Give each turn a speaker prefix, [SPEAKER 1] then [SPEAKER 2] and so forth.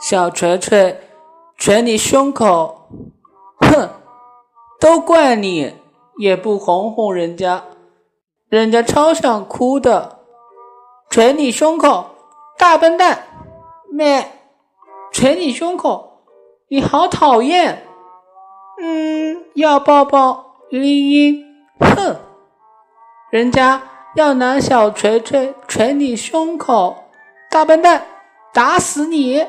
[SPEAKER 1] 小锤锤捶你胸口，哼，都怪你，也不哄哄人家，人家超想哭的。捶你胸口，大笨蛋！咩，捶你胸口，你好讨厌。嗯，要抱抱，嘤嘤，哼，人家要拿小锤锤捶你胸口，大笨蛋，打死你。